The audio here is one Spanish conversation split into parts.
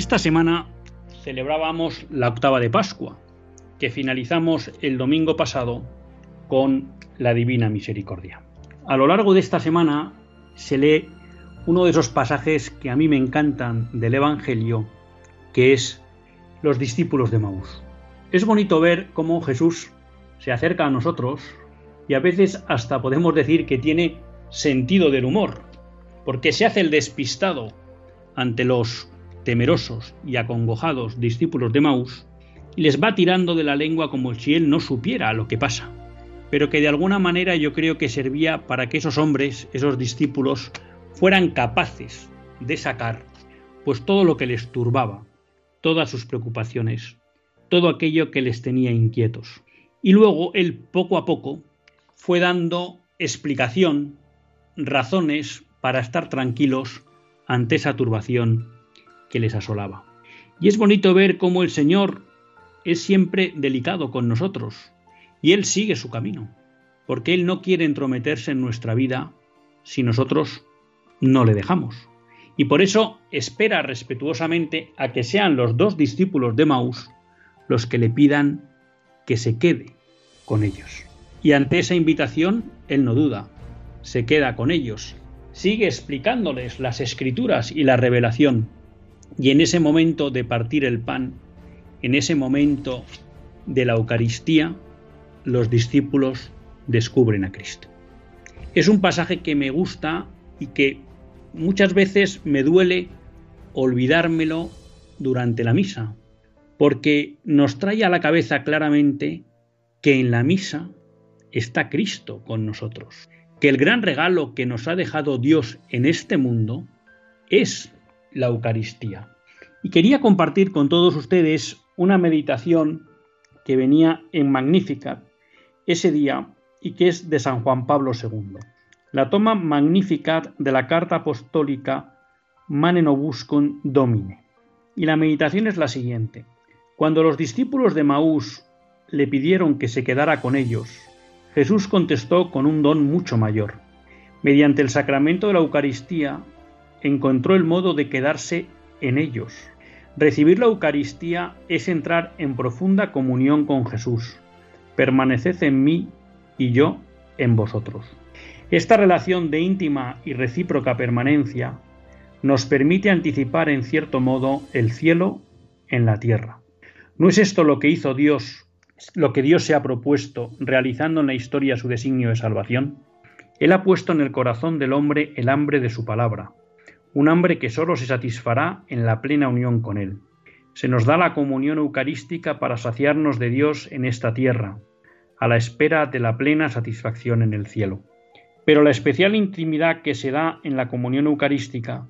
Esta semana celebrábamos la octava de Pascua, que finalizamos el domingo pasado con la Divina Misericordia. A lo largo de esta semana se lee uno de esos pasajes que a mí me encantan del Evangelio, que es los discípulos de Maús. Es bonito ver cómo Jesús se acerca a nosotros y a veces hasta podemos decir que tiene sentido del humor, porque se hace el despistado ante los temerosos y acongojados discípulos de Maús, y les va tirando de la lengua como si él no supiera lo que pasa, pero que de alguna manera yo creo que servía para que esos hombres, esos discípulos, fueran capaces de sacar pues todo lo que les turbaba, todas sus preocupaciones, todo aquello que les tenía inquietos. Y luego él poco a poco fue dando explicación, razones para estar tranquilos ante esa turbación que les asolaba. Y es bonito ver cómo el Señor es siempre delicado con nosotros y Él sigue su camino, porque Él no quiere entrometerse en nuestra vida si nosotros no le dejamos. Y por eso espera respetuosamente a que sean los dos discípulos de Maús los que le pidan que se quede con ellos. Y ante esa invitación, Él no duda, se queda con ellos, sigue explicándoles las escrituras y la revelación, y en ese momento de partir el pan, en ese momento de la Eucaristía, los discípulos descubren a Cristo. Es un pasaje que me gusta y que muchas veces me duele olvidármelo durante la misa, porque nos trae a la cabeza claramente que en la misa está Cristo con nosotros, que el gran regalo que nos ha dejado Dios en este mundo es la Eucaristía. Y quería compartir con todos ustedes una meditación que venía en Magnificat ese día y que es de San Juan Pablo II. La toma Magnificat de la carta apostólica Mane Domine. Y la meditación es la siguiente. Cuando los discípulos de Maús le pidieron que se quedara con ellos, Jesús contestó con un don mucho mayor. Mediante el sacramento de la Eucaristía encontró el modo de quedarse en ellos. Recibir la Eucaristía es entrar en profunda comunión con Jesús. Permaneced en mí y yo en vosotros. Esta relación de íntima y recíproca permanencia nos permite anticipar en cierto modo el cielo en la tierra. ¿No es esto lo que hizo Dios, lo que Dios se ha propuesto realizando en la historia su designio de salvación? Él ha puesto en el corazón del hombre el hambre de su palabra, un hambre que sólo se satisfará en la plena unión con Él. Se nos da la comunión eucarística para saciarnos de Dios en esta tierra, a la espera de la plena satisfacción en el cielo. Pero la especial intimidad que se da en la comunión eucarística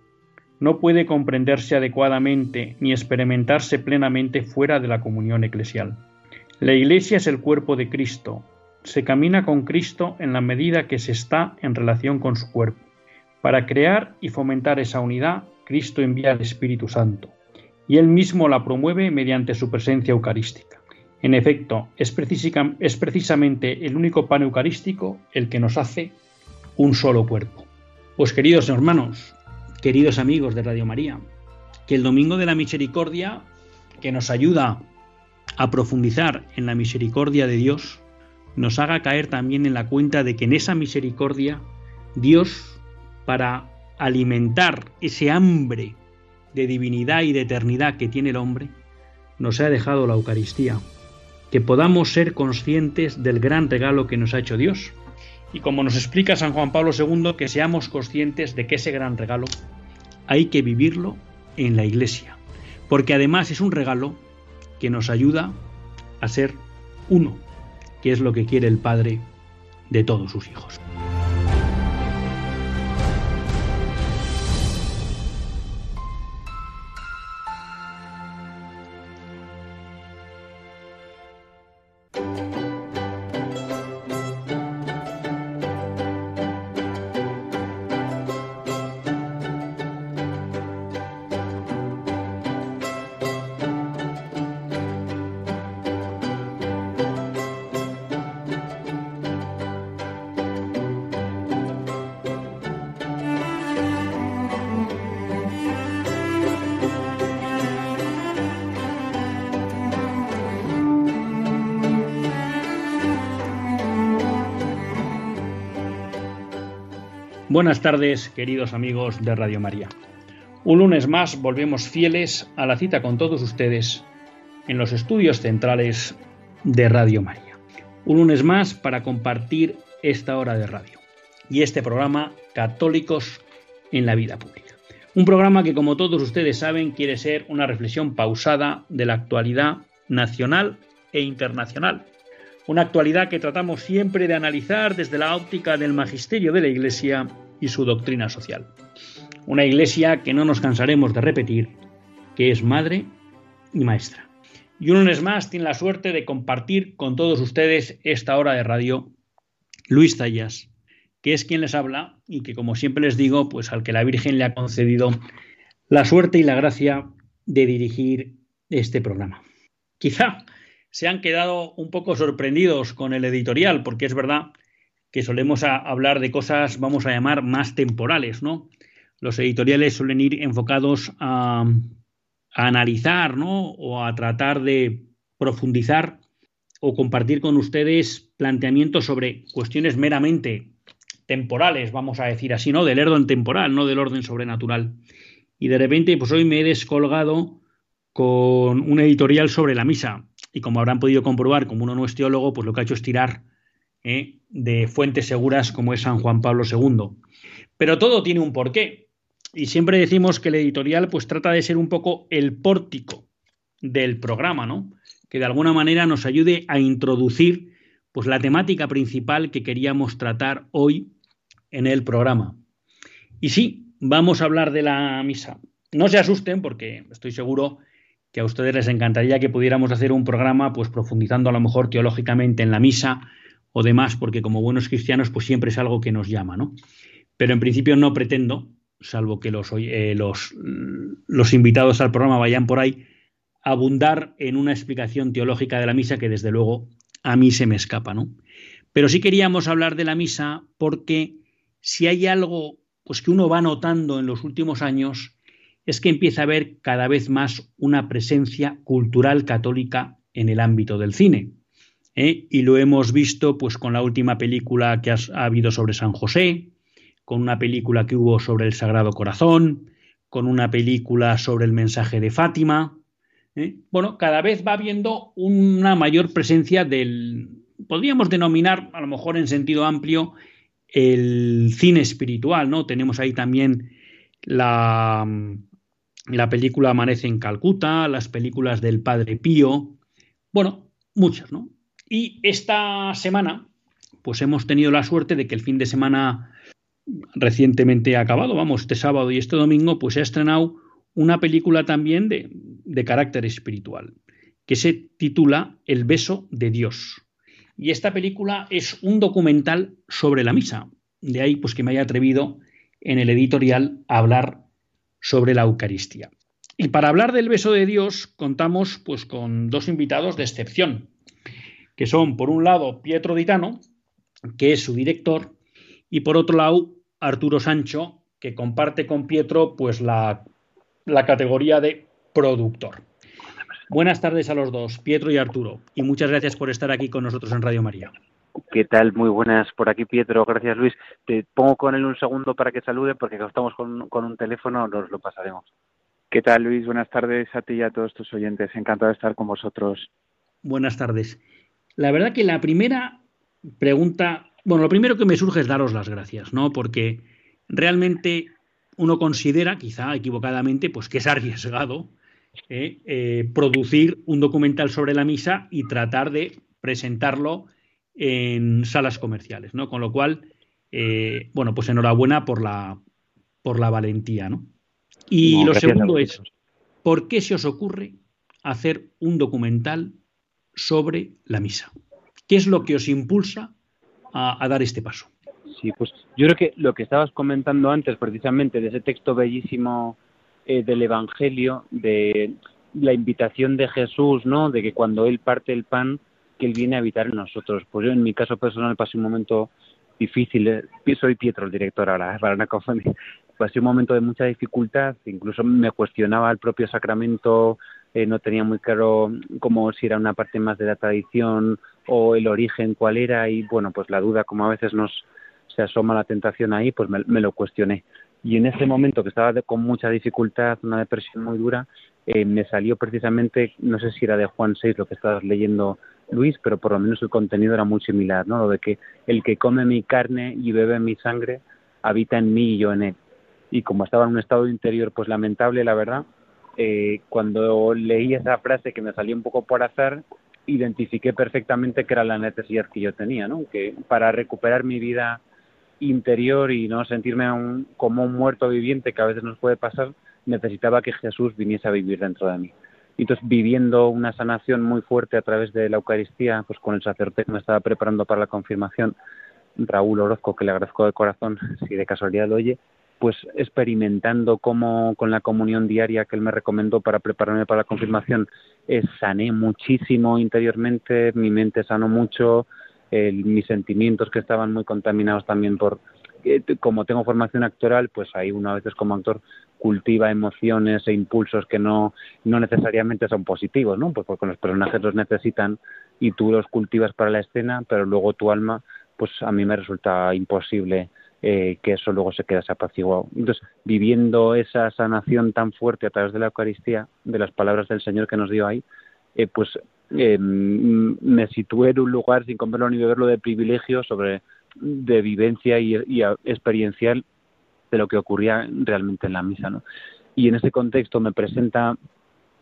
no puede comprenderse adecuadamente ni experimentarse plenamente fuera de la comunión eclesial. La Iglesia es el cuerpo de Cristo. Se camina con Cristo en la medida que se está en relación con su cuerpo. Para crear y fomentar esa unidad, Cristo envía al Espíritu Santo, y Él mismo la promueve mediante su presencia eucarística. En efecto, es, precisamente el único pan eucarístico el que nos hace un solo cuerpo. Pues queridos hermanos, queridos amigos de Radio María, que el Domingo de la Misericordia, que nos ayuda a profundizar en la misericordia de Dios, nos haga caer también en la cuenta de que en esa misericordia Dios para alimentar ese hambre de divinidad y de eternidad que tiene el hombre, nos ha dejado la Eucaristía, que podamos ser conscientes del gran regalo que nos ha hecho Dios. Y como nos explica San Juan Pablo II, que seamos conscientes de que ese gran regalo hay que vivirlo en la iglesia, porque además es un regalo que nos ayuda a ser uno, que es lo que quiere el Padre de todos sus hijos. Buenas tardes, queridos amigos de Radio María. Un lunes más volvemos fieles a la cita con todos ustedes en los estudios centrales de Radio María. Un lunes más para compartir esta hora de radio y este programa Católicos en la Vida Pública. Un programa que, como todos ustedes saben, quiere ser una reflexión pausada de la actualidad nacional e internacional una actualidad que tratamos siempre de analizar desde la óptica del magisterio de la Iglesia y su doctrina social. Una Iglesia que no nos cansaremos de repetir, que es madre y maestra. Y un lunes más tiene la suerte de compartir con todos ustedes esta hora de radio Luis Zayas, que es quien les habla y que, como siempre les digo, pues al que la Virgen le ha concedido la suerte y la gracia de dirigir este programa. Quizá se han quedado un poco sorprendidos con el editorial, porque es verdad que solemos hablar de cosas, vamos a llamar, más temporales, ¿no? Los editoriales suelen ir enfocados a, analizar, ¿no? O a tratar de profundizar o compartir con ustedes planteamientos sobre cuestiones meramente temporales, vamos a decir así, ¿no? Del orden temporal, no del orden sobrenatural. Y de repente, pues hoy me he descolgado con un editorial sobre la misa. Y como habrán podido comprobar, como uno no es teólogo, pues lo que ha hecho es tirar ¿eh? de fuentes seguras como es San Juan Pablo II. Pero todo tiene un porqué. Y siempre decimos que el editorial pues trata de ser un poco el pórtico del programa, ¿no? Que de alguna manera nos ayude a introducir pues la temática principal que queríamos tratar hoy en el programa. Y sí, vamos a hablar de la misa. No se asusten porque estoy seguro que a ustedes les encantaría que pudiéramos hacer un programa pues profundizando a lo mejor teológicamente en la misa o demás, porque como buenos cristianos pues siempre es algo que nos llama, ¿no? Pero en principio no pretendo, salvo que los, eh, los, los invitados al programa vayan por ahí, abundar en una explicación teológica de la misa que desde luego a mí se me escapa, ¿no? Pero sí queríamos hablar de la misa porque si hay algo pues que uno va notando en los últimos años es que empieza a haber cada vez más una presencia cultural católica en el ámbito del cine. ¿Eh? Y lo hemos visto pues con la última película que ha, habido sobre San José, con una película que hubo sobre el Sagrado Corazón, con una película sobre el mensaje de Fátima. ¿eh? Bueno, cada vez va habiendo una mayor presencia del, podríamos denominar, a lo mejor en sentido amplio, el cine espiritual, ¿no? Tenemos ahí también la, la película Amanece en Calcuta, las películas del Padre Pío, bueno, muchas, ¿no? Y esta semana, pues hemos tenido la suerte de que el fin de semana recientemente acabado, vamos, este sábado y este domingo, pues se ha estrenado una película también de, de carácter espiritual, que se titula El beso de Dios. Y esta película es un documental sobre la misa. De ahí, pues que me haya atrevido en el editorial a hablar sobre la Eucaristía. Y para hablar del beso de Dios contamos pues con dos invitados de excepción, que son por un lado Pietro Ditano, que es su director, y por otro lado Arturo Sancho, que comparte con Pietro pues la, la categoría de productor. Buenas tardes a los dos, Pietro y Arturo, y muchas gracias por estar aquí con nosotros en Radio María. ¿Qué tal? Muy buenas por aquí, Pietro. Gracias, Luis. Te pongo con él un segundo para que salude, porque como estamos con, con un teléfono, nos lo pasaremos. ¿Qué tal, Luis? Buenas tardes a ti y a todos tus oyentes. Encantado de estar con vosotros. Buenas tardes. La verdad que la primera pregunta, bueno, lo primero que me surge es daros las gracias, ¿no? Porque realmente uno considera, quizá equivocadamente, pues que es arriesgado producir un documental sobre la misa y tratar de presentarlo en salas comerciales, ¿no? Con lo cual, bueno, pues enhorabuena por la, por la valentía, ¿no? Y lo segundo es, ¿por qué se os ocurre hacer un documental sobre la misa? ¿Qué es lo que os impulsa a, dar este paso? Sí, pues yo creo que lo que estabas comentando antes, precisamente, de ese texto bellísimo eh, del Evangelio, de la invitación de Jesús, ¿no? De que cuando Él parte el pan, que Él viene a habitar en nosotros. Pues yo, en mi caso personal, pasé un momento difícil. Eh, soy Pietro, el director ahora, para no confundir. Pasé un momento de mucha dificultad, incluso me cuestionaba el propio sacramento, eh, no tenía muy claro cómo si era una parte más de la tradición o el origen cuál era y bueno pues la duda como a veces nos se asoma la tentación ahí pues me, lo cuestioné. Y en ese momento que estaba con mucha dificultad una depresión muy dura eh, me salió precisamente no sé si era de Juan 6 lo que estabas leyendo Luis pero por lo menos el contenido era muy similar no lo de que el que come mi carne y bebe mi sangre habita en mí y yo en él. Y como estaba en un estado interior pues lamentable la verdad eh, cuando leí esa frase que me salió un poco por azar, identifiqué perfectamente que era la necesidad que yo tenía, ¿no? Que para recuperar mi vida interior y no sentirme como un muerto viviente que a veces nos puede pasar, necesitaba que Jesús viniese a vivir dentro de mí. Y entonces, viviendo una sanación muy fuerte a través de la Eucaristía, pues con el sacerdote que me estaba preparando para la confirmación, Raúl Orozco, que le agradezco de corazón, si de casualidad lo oye, pues experimentando cómo con la comunión diaria que él me recomendó para prepararme para la confirmación, eh, sané muchísimo interiormente, mi mente sanó mucho, mis sentimientos que estaban muy contaminados también por, eh, como tengo formación actoral, pues ahí uno a veces como actor cultiva emociones e impulsos que no, no necesariamente son positivos, ¿no? Pues porque los personajes los necesitan y tú los cultivas para la escena, pero luego tu alma, pues a mí me resulta imposible eh, que eso luego se queda apaciguado. Entonces, viviendo esa sanación tan fuerte a través de la Eucaristía, de las palabras del Señor que nos dio ahí, eh, pues eh, me situé en un lugar, sin comerlo ni beberlo, de privilegio sobre de vivencia y, experiencial de lo que ocurría realmente en la misa. ¿no? Y en ese contexto me presenta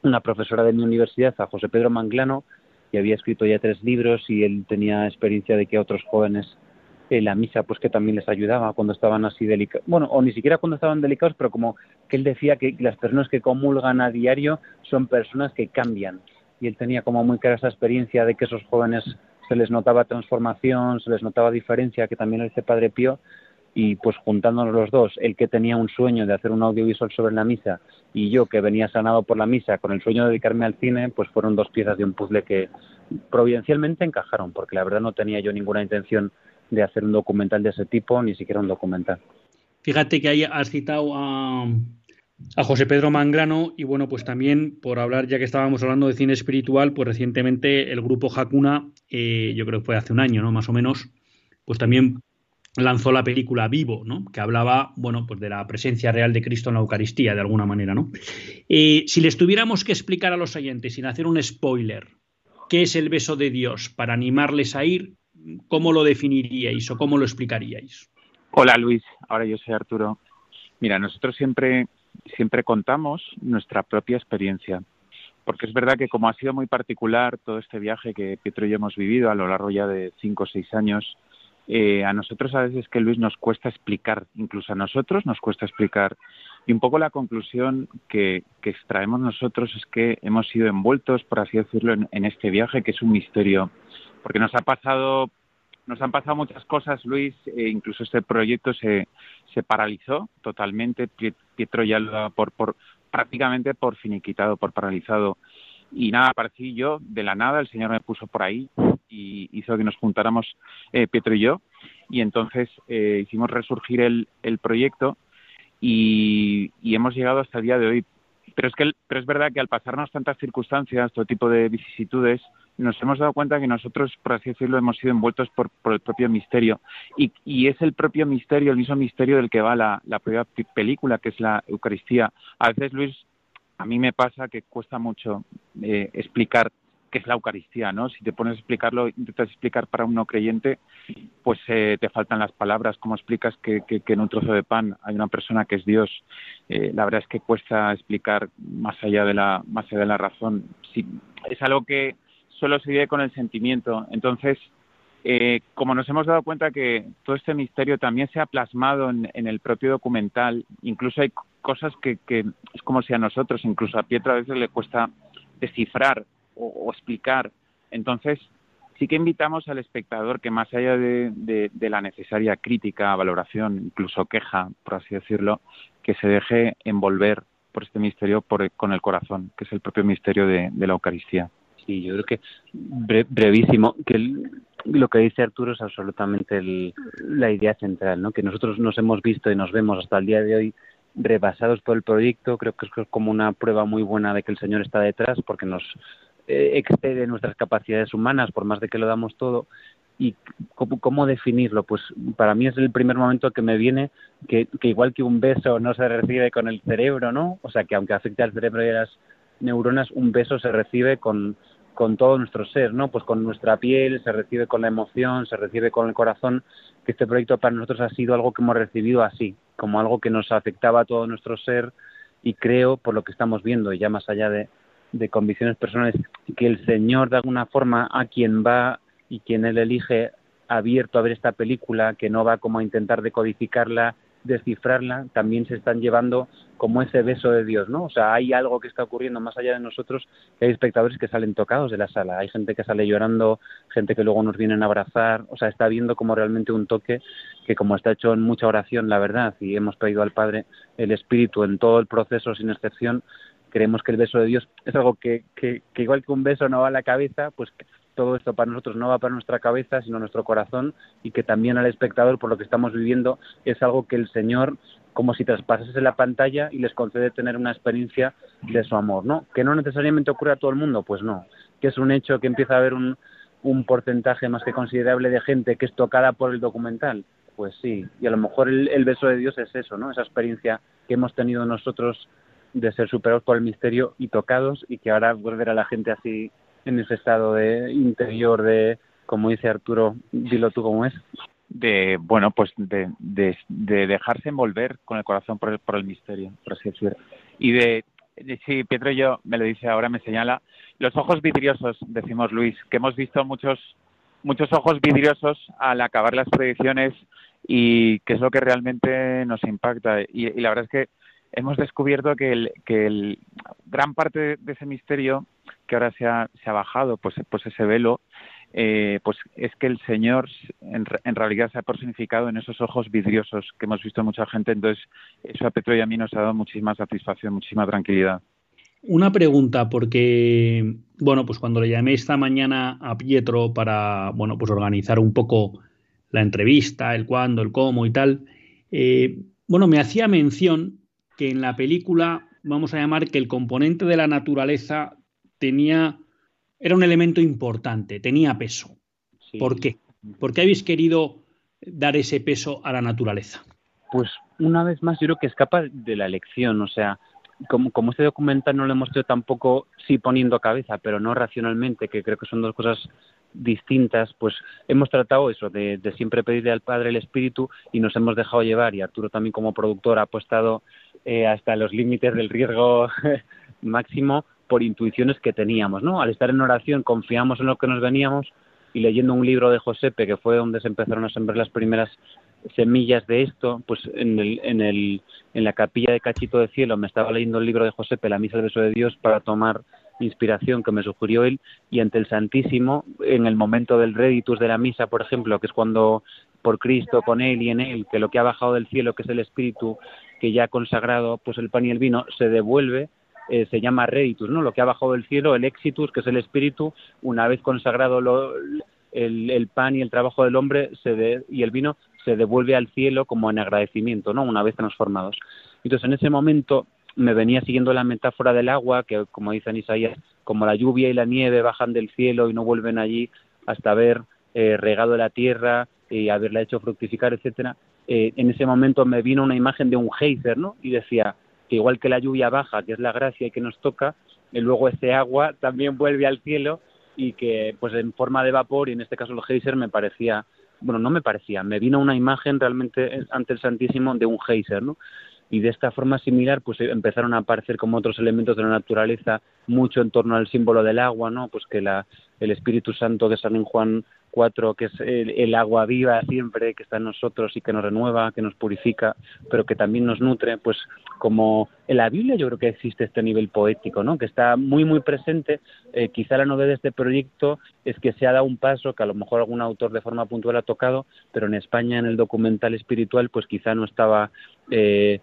una profesora de mi universidad, a José Pedro Manglano, que había escrito ya tres libros y él tenía experiencia de que otros jóvenes la misa pues que también les ayudaba cuando estaban así delicados, bueno, o ni siquiera cuando estaban delicados, pero como que él decía que las personas que comulgan a diario son personas que cambian. Y él tenía como muy clara esa experiencia de que esos jóvenes se les notaba transformación, se les notaba diferencia, que también lo dice Padre Pío, y pues juntándonos los dos, el que tenía un sueño de hacer un audiovisual sobre la misa y yo que venía sanado por la misa con el sueño de dedicarme al cine, pues fueron dos piezas de un puzzle que providencialmente encajaron, porque la verdad no tenía yo ninguna intención de hacer un documental de ese tipo, ni siquiera un documental. Fíjate que ahí has citado a, a José Pedro Mangrano y bueno, pues también por hablar, ya que estábamos hablando de cine espiritual, pues recientemente el grupo Hakuna, eh, yo creo que fue hace un año, ¿no? Más o menos, pues también lanzó la película Vivo, ¿no? Que hablaba, bueno, pues de la presencia real de Cristo en la Eucaristía, de alguna manera, ¿no? Eh, si les tuviéramos que explicar a los oyentes, sin hacer un spoiler, qué es el beso de Dios para animarles a ir, ¿cómo lo definiríais o cómo lo explicaríais? Hola Luis, ahora yo soy Arturo. Mira, nosotros siempre, siempre contamos nuestra propia experiencia, porque es verdad que como ha sido muy particular todo este viaje que Pietro y yo hemos vivido a lo largo ya de cinco o seis años, eh, a nosotros a veces que Luis nos cuesta explicar, incluso a nosotros nos cuesta explicar. Y un poco la conclusión que, extraemos nosotros es que hemos sido envueltos, por así decirlo, en este viaje que es un misterio porque nos ha pasado nos han pasado muchas cosas, Luis, e incluso este proyecto se, se paralizó totalmente, Pietro ya lo por, por, prácticamente por finiquitado, por paralizado. Y nada, aparecí yo de la nada, el Señor me puso por ahí y hizo que nos juntáramos eh, Pietro y yo, y entonces eh, hicimos resurgir el, el proyecto y, y hemos llegado hasta el día de hoy. Pero es, que, pero es verdad que al pasarnos tantas circunstancias, todo tipo de vicisitudes, nos hemos dado cuenta que nosotros, por así decirlo, hemos sido envueltos por, el propio misterio. Y, es el propio misterio, el mismo misterio del que va la, la propia película, que es la Eucaristía. A veces, Luis, a mí me pasa que cuesta mucho eh, explicar que es la Eucaristía, ¿no? Si te pones a explicarlo, intentas explicar para un no creyente, pues eh, te faltan las palabras. ¿Cómo explicas que, en un trozo de pan hay una persona que es Dios? Eh, la verdad es que cuesta explicar más allá de la, más allá de la razón. Es algo que solo se vive con el sentimiento. Entonces, eh, como nos hemos dado cuenta que todo este misterio también se ha plasmado en, el propio documental, incluso hay cosas que, que, es como si a nosotros, incluso a Pietro a veces le cuesta descifrar o, explicar. Entonces, sí que invitamos al espectador que más allá de, la necesaria crítica, valoración, incluso queja, por así decirlo, que se deje envolver por este misterio con el corazón, que es el propio misterio de, la Eucaristía. Sí, yo creo que brevísimo, que lo que dice Arturo es absolutamente la idea central, ¿no? que nosotros nos hemos visto y nos vemos hasta el día de hoy rebasados por el proyecto, creo que es como una prueba muy buena de que el Señor está detrás, porque nos eh, excede nuestras capacidades humanas, por más de que lo damos todo. ¿Y cómo, definirlo? Pues para mí es el primer momento que me viene que, igual que un beso no se recibe con el cerebro, ¿no? O sea, que aunque afecte al cerebro y a las neuronas, un beso se recibe con, con todo nuestro ser, ¿no? Pues con nuestra piel, se recibe con la emoción, se recibe con el corazón, que este proyecto para nosotros ha sido algo que hemos recibido así, como algo que nos afectaba a todo nuestro ser y creo, por lo que estamos viendo, y ya más allá de, de convicciones personales, que el Señor de alguna forma a quien va y quien Él elige abierto a ver esta película, que no va como a intentar decodificarla, descifrarla, también se están llevando como ese beso de Dios, ¿no? O sea, hay algo que está ocurriendo más allá de nosotros, que hay espectadores que salen tocados de la sala, hay gente que sale llorando, gente que luego nos vienen a abrazar, o sea, está viendo como realmente un toque que como está hecho en mucha oración, la verdad, y hemos pedido al Padre el Espíritu en todo el proceso sin excepción, creemos que el beso de Dios es algo que, que, igual que un beso no va a la cabeza, pues todo esto para nosotros no va para nuestra cabeza, sino nuestro corazón, y que también al espectador, por lo que estamos viviendo, es algo que el Señor, como si traspasase la pantalla y les concede tener una experiencia de su amor, ¿no? Que no necesariamente ocurre a todo el mundo, pues no. Que es un hecho que empieza a haber un, un porcentaje más que considerable de gente que es tocada por el documental, pues sí. Y a lo mejor el, beso de Dios es eso, ¿no? Esa experiencia que hemos tenido nosotros de ser superados por el misterio y tocados y que ahora volver a la gente así en ese estado de interior de, como dice Arturo, dilo tú cómo es. De, bueno, pues de, de, dejarse envolver con el corazón por el, por el misterio, por así decirlo. Y de, sí, Pietro y yo, me lo dice ahora, me señala, los ojos vidriosos, decimos Luis, que hemos visto muchos, muchos ojos vidriosos al acabar las predicciones y que es lo que realmente nos impacta. y la verdad es que hemos descubierto que, el, gran parte de ese misterio que ahora se ha, se ha bajado, pues, pues ese velo, eh, pues es que el Señor en, realidad se ha personificado en esos ojos vidriosos que hemos visto mucha gente. Entonces, eso a Petro y a mí nos ha dado muchísima satisfacción, muchísima tranquilidad. Una pregunta, porque, bueno, pues cuando le llamé esta mañana a Pietro para, bueno, pues organizar un poco la entrevista, el cuándo, el cómo y tal, eh, bueno, me hacía mención que en la película, vamos a llamar que el componente de la naturaleza tenía, era un elemento importante, tenía peso. ¿Por qué? ¿Por qué habéis querido dar ese peso a la naturaleza? Pues una vez más, yo creo que escapa de la elección, o sea, como, como este documental no lo hemos hecho tampoco, sí poniendo cabeza, pero no racionalmente, que creo que son dos cosas distintas, pues hemos tratado eso, de, de, siempre pedirle al Padre el Espíritu y nos hemos dejado llevar, y Arturo también como productor ha apostado eh, hasta los límites del riesgo máximo por intuiciones que teníamos, ¿no? Al estar en oración confiamos en lo que nos veníamos y leyendo un libro de Josepe, que fue donde se empezaron a sembrar las primeras semillas de esto, pues en, el, en, el, en la capilla de Cachito de Cielo me estaba leyendo el libro de Josepe, La Misa del Beso de Dios, para tomar inspiración que me sugirió él, y ante el Santísimo, en el momento del reditus de la misa, por ejemplo, que es cuando por Cristo, con Él y en Él, que lo que ha bajado del cielo, que es el Espíritu, que ya ha consagrado pues el pan y el vino, se devuelve, eh, se llama reditus, ¿no? Lo que ha bajado del cielo, el exitus, que es el Espíritu, una vez consagrado el, pan y el trabajo del hombre se y el vino, se devuelve al cielo como en agradecimiento, ¿no? Una vez transformados. Entonces, en ese momento me venía siguiendo la metáfora del agua, que como dicen Isaías, como la lluvia y la nieve bajan del cielo y no vuelven allí hasta haber eh, regado la tierra y haberla hecho fructificar, etcétera, eh, en ese momento me vino una imagen de un geyser, ¿no? Y decía que igual que la lluvia baja, que es la gracia y que nos toca, y luego ese agua también vuelve al cielo y que pues en forma de vapor y en este caso el geyser me parecía bueno no me parecía me vino una imagen realmente ante el Santísimo de un geyser no y de esta forma similar pues empezaron a aparecer como otros elementos de la naturaleza mucho en torno al símbolo del agua no pues que la el Espíritu Santo de San Juan cuatro, que es el, agua viva siempre que está en nosotros y que nos renueva, que nos purifica, pero que también nos nutre, pues como en la Biblia yo creo que existe este nivel poético, ¿no? Que está muy, muy presente. Eh, quizá la novedad de este proyecto es que se ha dado un paso que a lo mejor algún autor de forma puntual ha tocado, pero en España en el documental espiritual pues quizá no estaba... Eh,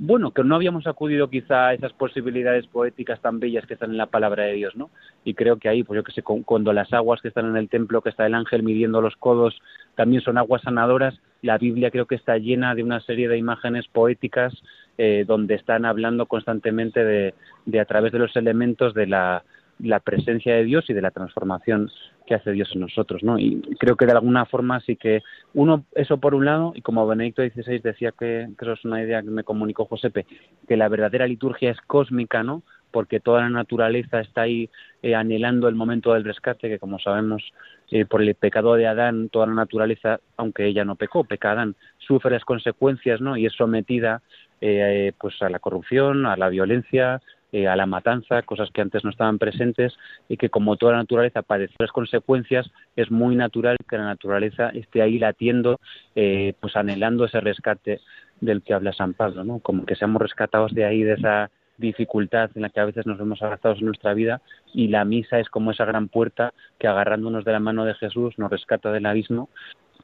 bueno, que no habíamos acudido quizá a esas posibilidades poéticas tan bellas que están en la palabra de Dios, ¿no? Y creo que ahí, pues yo que sé, cuando las aguas que están en el templo, que está el ángel midiendo los codos, también son aguas sanadoras, la Biblia creo que está llena de una serie de imágenes poéticas eh, donde están hablando constantemente de, de a través de los elementos de la, la presencia de Dios y de la transformación que hace Dios en nosotros, ¿no? Y creo que de alguna forma sí que uno, eso por un lado, y como Benedicto XVI decía que, eso es una idea que me comunicó Josepe, que la verdadera liturgia es cósmica, ¿no? Porque toda la naturaleza está ahí eh, anhelando el momento del rescate, que como sabemos, eh, por el pecado de Adán, toda la naturaleza, aunque ella no pecó, peca Adán, sufre las consecuencias, ¿no? Y es sometida eh, pues a la corrupción, a la violencia, eh, a la matanza, cosas que antes no estaban presentes y que como toda la naturaleza padece las consecuencias, es muy natural que la naturaleza esté ahí latiendo, eh, pues anhelando ese rescate del que habla San Pablo, ¿no? Como que seamos rescatados de ahí, de esa dificultad en la que a veces nos vemos abrazados en nuestra vida y la misa es como esa gran puerta que agarrándonos de la mano de Jesús nos rescata del abismo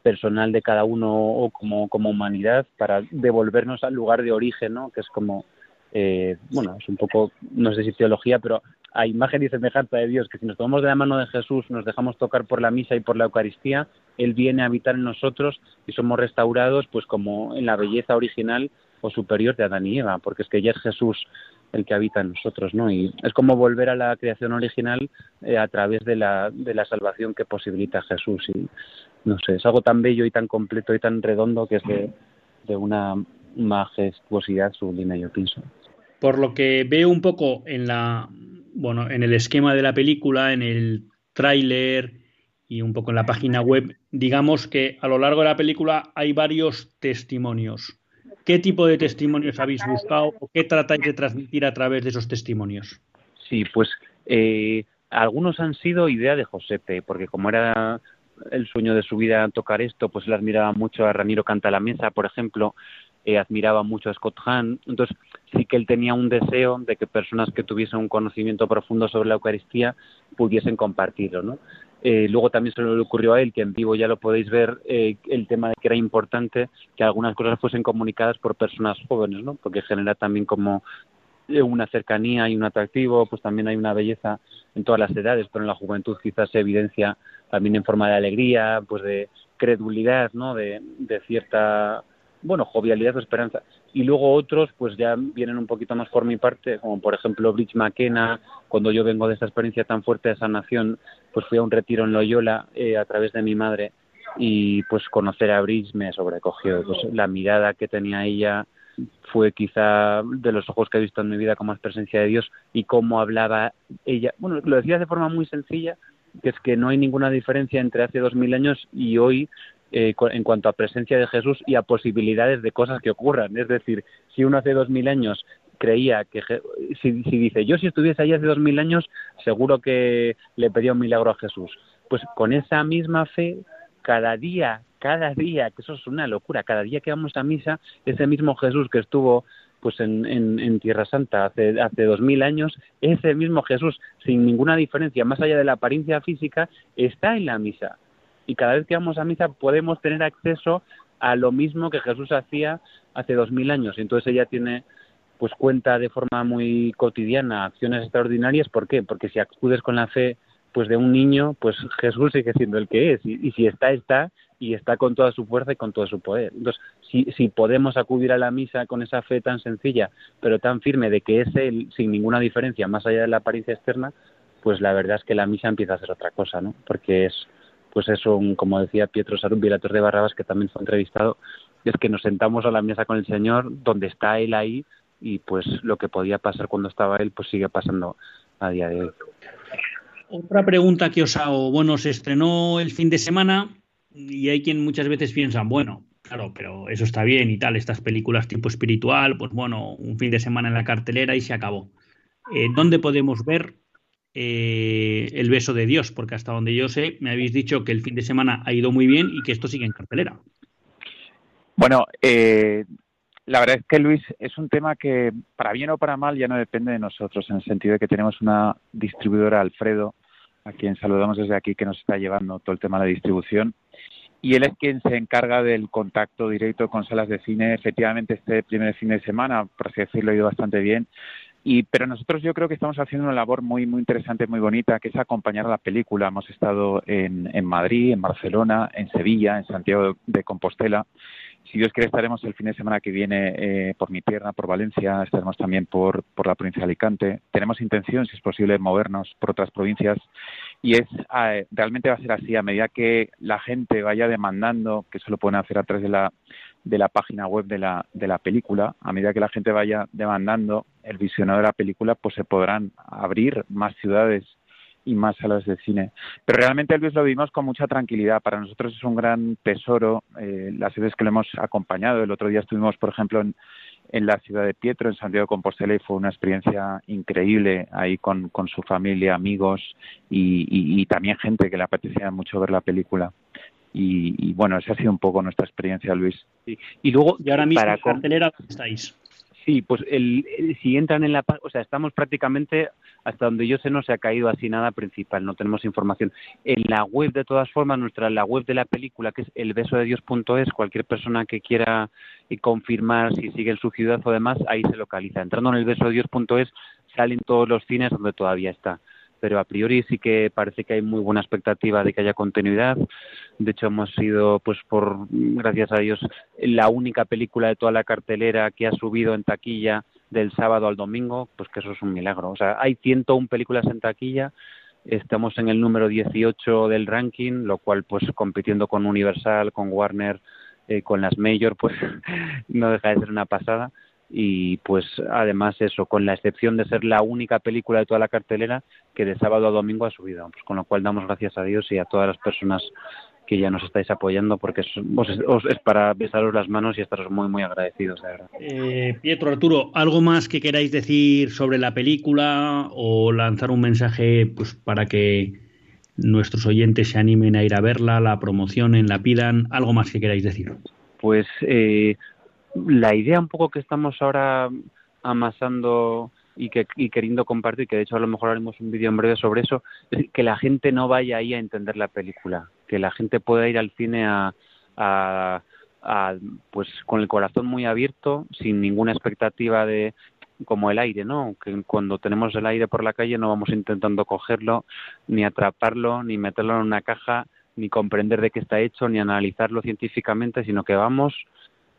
personal de cada uno o como, como humanidad para devolvernos al lugar de origen, ¿no? que es como eh, bueno, es un poco, no sé si teología, pero a imagen y semejanza de Dios, que si nos tomamos de la mano de Jesús, nos dejamos tocar por la misa y por la Eucaristía, Él viene a habitar en nosotros y somos restaurados pues como en la belleza original o superior de Adán y Eva, porque es que ya es Jesús el que habita en nosotros, ¿no? Y es como volver a la creación original eh, a través de la, de la salvación que posibilita Jesús y no sé, es algo tan bello y tan completo y tan redondo que es de, de una majestuosidad sublime, yo pienso por lo que veo un poco en la bueno, en el esquema de la película, en el tráiler y un poco en la página web, digamos que a lo largo de la película hay varios testimonios. ¿Qué tipo de testimonios habéis buscado o qué tratáis de transmitir a través de esos testimonios? Sí, pues eh, algunos han sido idea de Josepe, porque como era el sueño de su vida tocar esto, pues él admiraba mucho a Ramiro Canta la Mesa, por ejemplo, eh, admiraba mucho a Scott Hahn. Entonces, sí que él tenía un deseo de que personas que tuviesen un conocimiento profundo sobre la Eucaristía pudiesen compartirlo, ¿no? Eh, luego también se le ocurrió a él, que en vivo ya lo podéis ver, eh, el tema de que era importante que algunas cosas fuesen comunicadas por personas jóvenes, ¿no? Porque genera también como una cercanía y un atractivo, pues también hay una belleza en todas las edades, pero en la juventud quizás se evidencia también en forma de alegría, pues de credulidad, ¿no? De, de cierta bueno, jovialidad o esperanza. Y luego otros, pues ya vienen un poquito más por mi parte, como por ejemplo Bridge McKenna, cuando yo vengo de esta experiencia tan fuerte de sanación, pues fui a un retiro en Loyola eh, a través de mi madre y pues conocer a Bridge me sobrecogió. Pues la mirada que tenía ella fue quizá de los ojos que he visto en mi vida con más presencia de Dios y cómo hablaba ella. Bueno, lo decía de forma muy sencilla, que es que no hay ninguna diferencia entre hace dos mil años y hoy eh, en cuanto a presencia de Jesús y a posibilidades de cosas que ocurran. Es decir, si uno hace dos mil años creía que si, dice yo si estuviese ahí hace dos mil años seguro que le pedía un milagro a Jesús pues con esa misma fe cada día cada día que eso es una locura cada día que vamos a misa ese mismo Jesús que estuvo pues en, en, Tierra Santa hace hace dos mil años ese mismo Jesús sin ninguna diferencia más allá de la apariencia física está en la misa y cada vez que vamos a misa podemos tener acceso a lo mismo que Jesús hacía hace dos mil años. Entonces ella tiene pues cuenta de forma muy cotidiana acciones extraordinarias. ¿Por qué? Porque si acudes con la fe pues de un niño, pues Jesús sigue siendo el que es. Y, si está, está, y está con toda su fuerza y con todo su poder. Entonces, si, si podemos acudir a la misa con esa fe tan sencilla, pero tan firme de que es Él, sin ninguna diferencia, más allá de la apariencia externa, pues la verdad es que la misa empieza a ser otra cosa, ¿no? Porque es, pues eso, como decía Pietro Sarun Vilator de Barrabas, que también fue entrevistado, es que nos sentamos a la mesa con el Señor, donde está Él ahí, y pues lo que podía pasar cuando estaba Él, pues sigue pasando a día de hoy. otra pregunta que os hago. Bueno, se estrenó el fin de semana y hay quien muchas veces piensa, bueno, claro, pero eso está bien y tal, estas películas tipo espiritual, pues bueno, un fin de semana en la cartelera y se acabó. Eh, ¿Dónde podemos ver eh, El beso de Dios? Porque hasta donde yo sé, me habéis dicho que el fin de semana ha ido muy bien y que esto sigue en cartelera. Bueno, eh, la verdad es que Luis es un tema que para bien o para mal ya no depende de nosotros, en el sentido de que tenemos una distribuidora, Alfredo, a quien saludamos desde aquí, que nos está llevando todo el tema de la distribución. Y él es quien se encarga del contacto directo con salas de cine. Efectivamente, este primer fin de semana, por así decirlo, ha ido bastante bien. Y, pero nosotros yo creo que estamos haciendo una labor muy, muy interesante, muy bonita, que es acompañar a la película. Hemos estado en, en Madrid, en Barcelona, en Sevilla, en Santiago de Compostela si Dios quiere, estaremos el fin de semana que viene eh, por mi tierra, por Valencia, estaremos también por, por la provincia de Alicante. Tenemos intención, si es posible, movernos por otras provincias y es eh, realmente va a ser así a medida que la gente vaya demandando, que eso lo pueden hacer a través de la, de la página web de la, de la película, a medida que la gente vaya demandando el visionado de la película, pues se podrán abrir más ciudades y más salas de cine. Pero realmente Luis lo vimos con mucha tranquilidad. Para nosotros es un gran tesoro eh, las veces que lo hemos acompañado. El otro día estuvimos, por ejemplo, en, en la ciudad de Pietro, en Santiago de Compostela, y fue una experiencia increíble ahí con, con su familia, amigos y, y, también gente que le apetecía mucho ver la película. Y, y, bueno, esa ha sido un poco nuestra experiencia, Luis. Y luego, y ahora mismo, para cartelera, estáis? Sí, pues el, si entran en la, o sea, estamos prácticamente hasta donde yo sé no se ha caído así nada principal, no tenemos información. En la web de todas formas, nuestra la web de la película que es elbesodedios.es, cualquier persona que quiera confirmar si sigue en su ciudad o demás, ahí se localiza. Entrando en elbesodedios.es salen todos los cines donde todavía está pero a priori sí que parece que hay muy buena expectativa de que haya continuidad. De hecho, hemos sido, pues por gracias a Dios, la única película de toda la cartelera que ha subido en taquilla del sábado al domingo, pues que eso es un milagro. O sea, hay 101 películas en taquilla, estamos en el número 18 del ranking, lo cual, pues compitiendo con Universal, con Warner, eh, con las Major, pues no deja de ser una pasada y pues además eso, con la excepción de ser la única película de toda la cartelera que de sábado a domingo ha subido, pues con lo cual damos gracias a Dios y a todas las personas que ya nos estáis apoyando porque es, es para besaros las manos y estaros muy muy agradecidos de verdad. Eh, Pietro Arturo, algo más que queráis decir sobre la película o lanzar un mensaje pues para que nuestros oyentes se animen a ir a verla, la promocionen, la pidan, algo más que queráis decir. Pues eh, la idea un poco que estamos ahora amasando y, que, y queriendo compartir, que de hecho a lo mejor haremos un vídeo en breve sobre eso, es que la gente no vaya ahí a entender la película, que la gente pueda ir al cine a, a, a pues con el corazón muy abierto, sin ninguna expectativa de como el aire, ¿no? Que cuando tenemos el aire por la calle no vamos intentando cogerlo, ni atraparlo, ni meterlo en una caja, ni comprender de qué está hecho, ni analizarlo científicamente, sino que vamos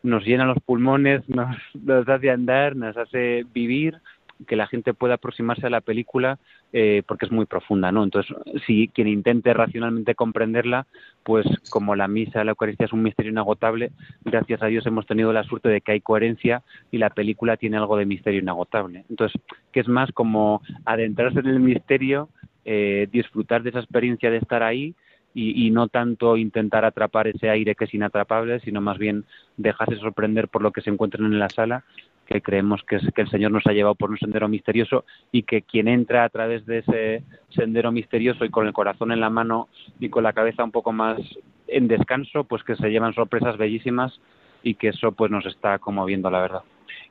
nos llena los pulmones, nos, nos hace andar, nos hace vivir, que la gente pueda aproximarse a la película eh, porque es muy profunda, ¿no? Entonces, si quien intente racionalmente comprenderla, pues como la misa, la Eucaristía es un misterio inagotable, gracias a Dios hemos tenido la suerte de que hay coherencia y la película tiene algo de misterio inagotable. Entonces, que es más como adentrarse en el misterio, eh, disfrutar de esa experiencia de estar ahí y, no tanto intentar atrapar ese aire que es inatrapable, sino más bien dejarse sorprender por lo que se encuentran en la sala, que creemos que, es, que el Señor nos ha llevado por un sendero misterioso y que quien entra a través de ese sendero misterioso y con el corazón en la mano y con la cabeza un poco más en descanso, pues que se llevan sorpresas bellísimas y que eso pues nos está conmoviendo, la verdad.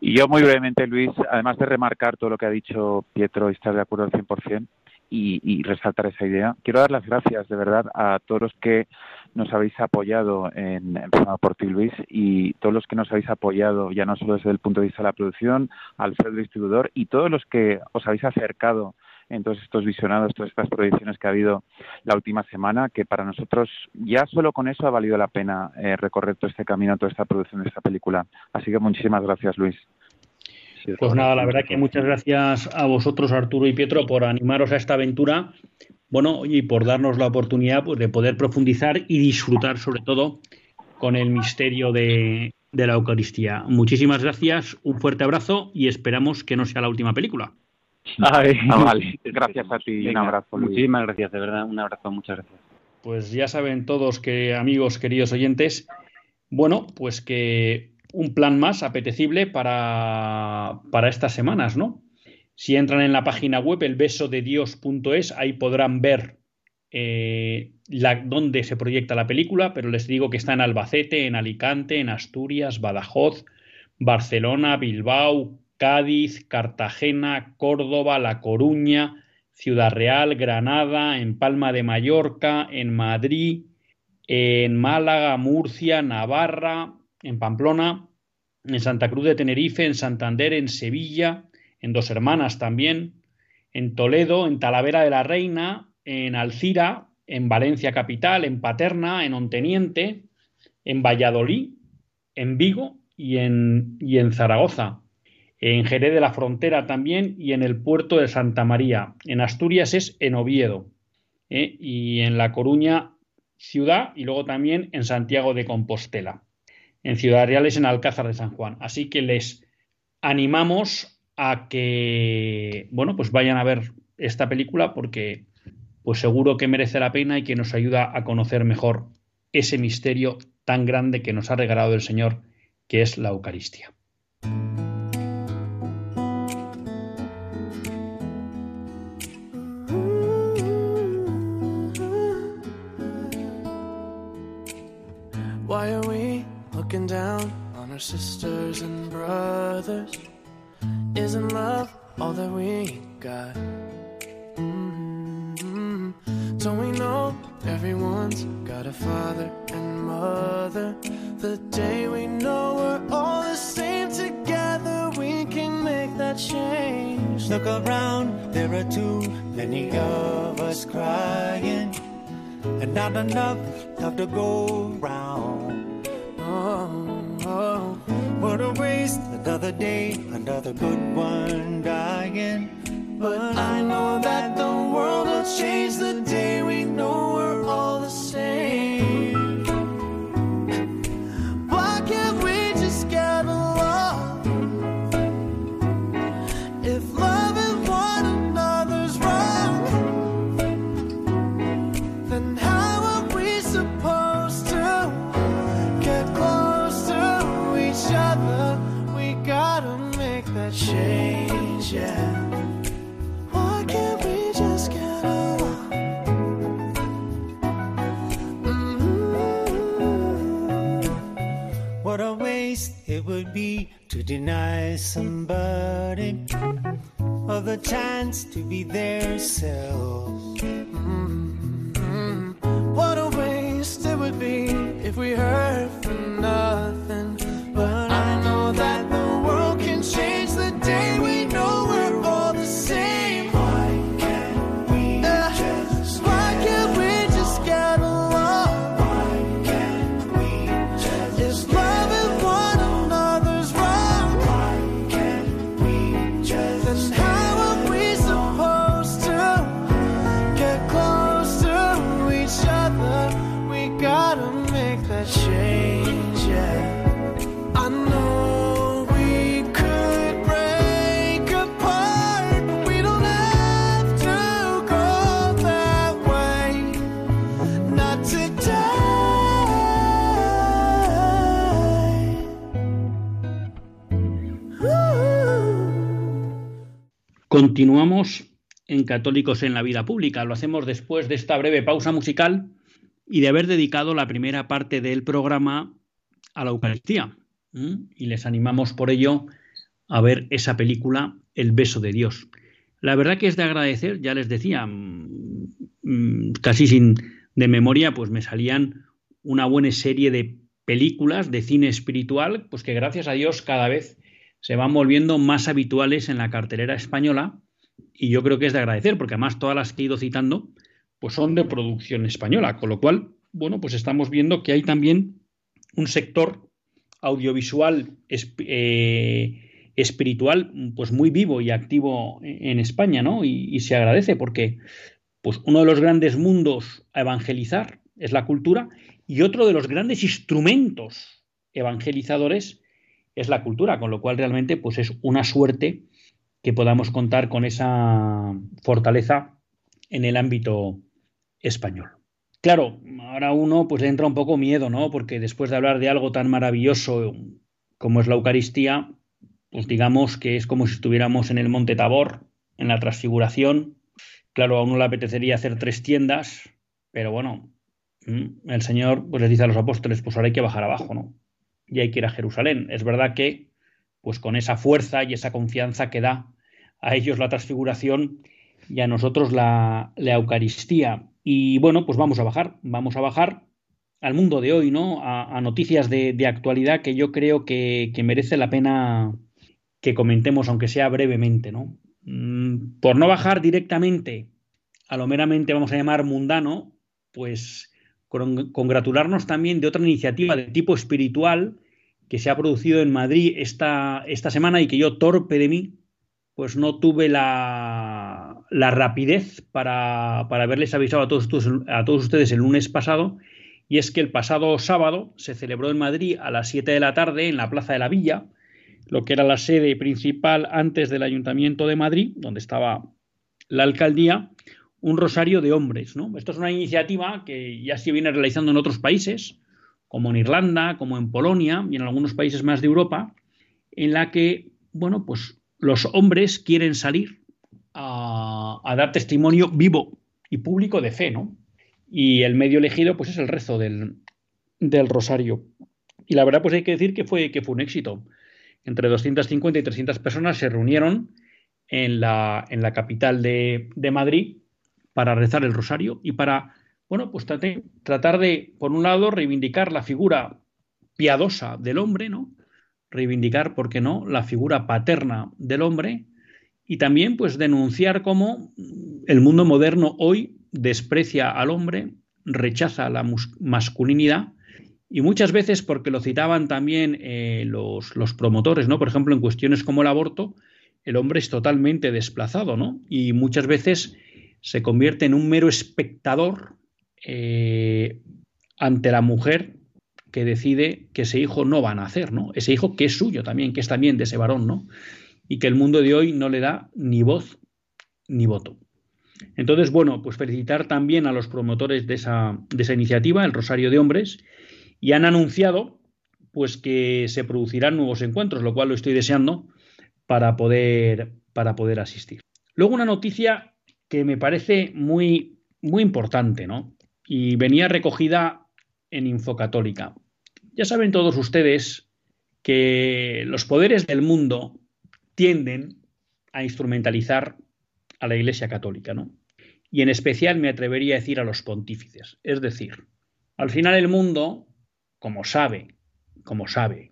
Y yo muy brevemente, Luis, además de remarcar todo lo que ha dicho Pietro y estar de acuerdo al 100%, y, resaltar esa idea. Quiero dar las gracias de verdad a todos los que nos habéis apoyado en Empezando por ti, Luis, y todos los que nos habéis apoyado, ya no solo desde el punto de vista de la producción, al ser distribuidor, y todos los que os habéis acercado en todos estos visionados, todas estas proyecciones que ha habido la última semana, que para nosotros ya solo con eso ha valido la pena eh, recorrer todo este camino, toda esta producción de esta película. Así que muchísimas gracias, Luis. Pues nada, la verdad que muchas gracias a vosotros, Arturo y Pietro, por animaros a esta aventura. Bueno, y por darnos la oportunidad pues, de poder profundizar y disfrutar, sobre todo, con el misterio de, la Eucaristía. Muchísimas gracias, un fuerte abrazo y esperamos que no sea la última película. Ay, ah, vale. Gracias a ti. un abrazo. Muchísimas gracias, de verdad. Un abrazo, muchas gracias. Pues ya saben todos que, amigos, queridos oyentes, bueno, pues que un plan más apetecible para, para estas semanas, ¿no? Si entran en la página web elbesodedios.es, ahí podrán ver eh, dónde se proyecta la película, pero les digo que está en Albacete, en Alicante, en Asturias, Badajoz, Barcelona, Bilbao, Cádiz, Cartagena, Córdoba, La Coruña, Ciudad Real, Granada, en Palma de Mallorca, en Madrid, en Málaga, Murcia, Navarra, en Pamplona, en Santa Cruz de Tenerife, en Santander, en Sevilla, en Dos Hermanas también, en Toledo, en Talavera de la Reina, en Alcira, en Valencia Capital, en Paterna, en Onteniente, en Valladolid, en Vigo y en, Zaragoza, en Jerez de la Frontera también y en el puerto de Santa María. En Asturias es en Oviedo ¿eh? y en La Coruña ciudad y luego también en Santiago de Compostela. En Ciudad Real es en Alcázar de San Juan. Así que les animamos a que, bueno, pues vayan a ver esta película porque pues seguro que merece la pena y que nos ayuda a conocer mejor ese misterio tan grande que nos ha regalado el Señor, que es la Eucaristía. Looking down on our sisters and brothers? Isn't love all that we got? Mm-hmm. Don't we know everyone's got a father and mother? The day we know we're all the same together, we can make that change. Look around, there are too many of us crying, and not enough love to go round. Oh, oh. What a waste, another day, another good one dying. But I know that it would be to deny somebody of the chance to be their selves. Mm-hmm. What a waste it would be if we heard for nothing. Continuamos en Católicos en la Vida Pública. Lo hacemos después de esta breve pausa musical y de haber dedicado la primera parte del programa a la Eucaristía. Y les animamos por ello a ver esa película, El beso de Dios. La verdad que es de agradecer, ya les decía, casi sin de memoria, pues me salían una buena serie de películas de cine espiritual, pues que gracias a Dios cada vez se van volviendo más habituales en la cartelera española y yo creo que es de agradecer, porque además todas las que he ido citando pues son de producción española, con lo cual, bueno, pues estamos viendo que hay también un sector audiovisual eh, espiritual pues muy vivo y activo en España, ¿no? Y, y se agradece porque pues uno de los grandes mundos a evangelizar es la cultura y otro de los grandes instrumentos evangelizadores es la cultura, con lo cual realmente pues es una suerte que podamos contar con esa fortaleza en el ámbito español. Claro, ahora uno pues entra un poco miedo, ¿no? Porque después de hablar de algo tan maravilloso como es la Eucaristía, pues digamos que es como si estuviéramos en el Monte Tabor, en la transfiguración. Claro, a uno le apetecería hacer tres tiendas, pero bueno, mm, el Señor pues les dice a los apóstoles, pues ahora hay que bajar abajo, ¿no? Y hay que ir a Jerusalén. Es verdad que, pues con esa fuerza y esa confianza que da a ellos la transfiguración y a nosotros la, Eucaristía. Y bueno, pues vamos a bajar, vamos a bajar al mundo de hoy, ¿no? A, noticias de, actualidad que yo creo que, merece la pena que comentemos, aunque sea brevemente, ¿no? Mm, por no bajar directamente a lo meramente, vamos a llamar mundano, pues congratularnos también de otra iniciativa de tipo espiritual que se ha producido en Madrid esta, esta semana y que yo, torpe de mí, pues no tuve la, rapidez para, haberles avisado a todos, a todos ustedes el lunes pasado, y es que el pasado sábado se celebró en Madrid a las 7 de la tarde en la Plaza de la Villa, lo que era la sede principal antes del Ayuntamiento de Madrid, donde estaba la alcaldía, un rosario de hombres. ¿no? Esto es una iniciativa que ya se viene realizando en otros países, como en Irlanda, como en Polonia y en algunos países más de Europa, en la que, bueno, pues los hombres quieren salir a, dar testimonio vivo y público de fe, ¿no? Y el medio elegido, pues es el rezo del, rosario. Y la verdad, pues hay que decir que fue, que fue un éxito. Entre 250 y 300 personas se reunieron en la, en la capital de, de, Madrid para rezar el rosario y para, bueno, pues tratar de, por un lado, reivindicar la figura piadosa del hombre, ¿no? reivindicar, ¿por qué no?, la figura paterna del hombre y también pues denunciar cómo el mundo moderno hoy desprecia al hombre, rechaza la masculinidad y muchas veces porque lo citaban también eh, los, los, promotores, ¿no? Por ejemplo, en cuestiones como el aborto, el hombre es totalmente desplazado, ¿no? Y muchas veces se convierte en un mero espectador eh, ante la mujer que decide que ese hijo no va a nacer, ¿no? Ese hijo que es suyo también, que es también de ese varón, ¿no? Y que el mundo de hoy no le da ni voz ni voto. Entonces, bueno, pues felicitar también a los promotores de esa, de esa iniciativa, el Rosario de Hombres, y han anunciado pues que se producirán nuevos encuentros, lo cual lo estoy deseando para poder, para poder asistir. Luego una noticia que me parece muy, muy importante, ¿no? Y venía recogida en Infocatólica. Ya saben todos ustedes que los poderes del mundo tienden a instrumentalizar a la Iglesia Católica, ¿no? Y en especial me atrevería a decir a los pontífices. Es decir, al final el mundo, como sabe, como sabe,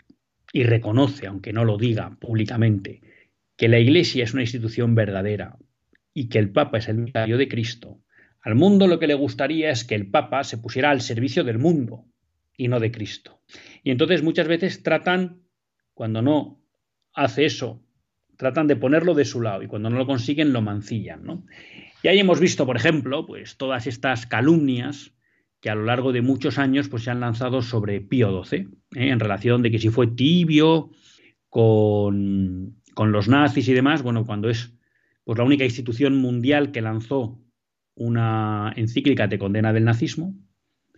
y reconoce, aunque no lo diga públicamente, que la Iglesia es una institución verdadera y que el Papa es el vicario de Cristo, al mundo lo que le gustaría es que el Papa se pusiera al servicio del mundo y no de Cristo. Y entonces muchas veces tratan, cuando no hace eso, tratan de ponerlo de su lado y cuando no lo consiguen lo mancillan. ¿no? Y ahí hemos visto, por ejemplo, pues todas estas calumnias que a lo largo de muchos años pues, se han lanzado sobre Pío XII, ¿eh? en relación de que si fue tibio con, con, los nazis y demás, bueno, cuando es pues, la única institución mundial que lanzó una encíclica de condena del nazismo,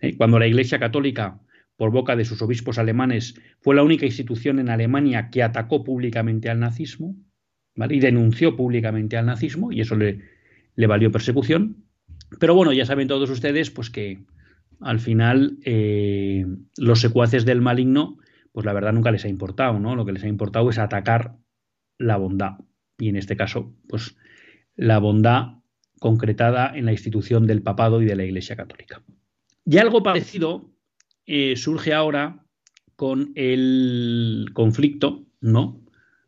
¿eh? cuando la Iglesia Católica por boca de sus obispos alemanes, fue la única institución en Alemania que atacó públicamente al nazismo y denunció públicamente al nazismo, y eso le, valió persecución. Pero bueno, ya saben todos ustedes pues que al final eh, los secuaces del maligno, pues la verdad nunca les ha importado, ¿no? Lo que les ha importado es atacar la bondad, y en este caso, pues la bondad concretada en la institución del papado y de la Iglesia Católica. Y algo parecido eh, surge ahora con el conflicto ¿no?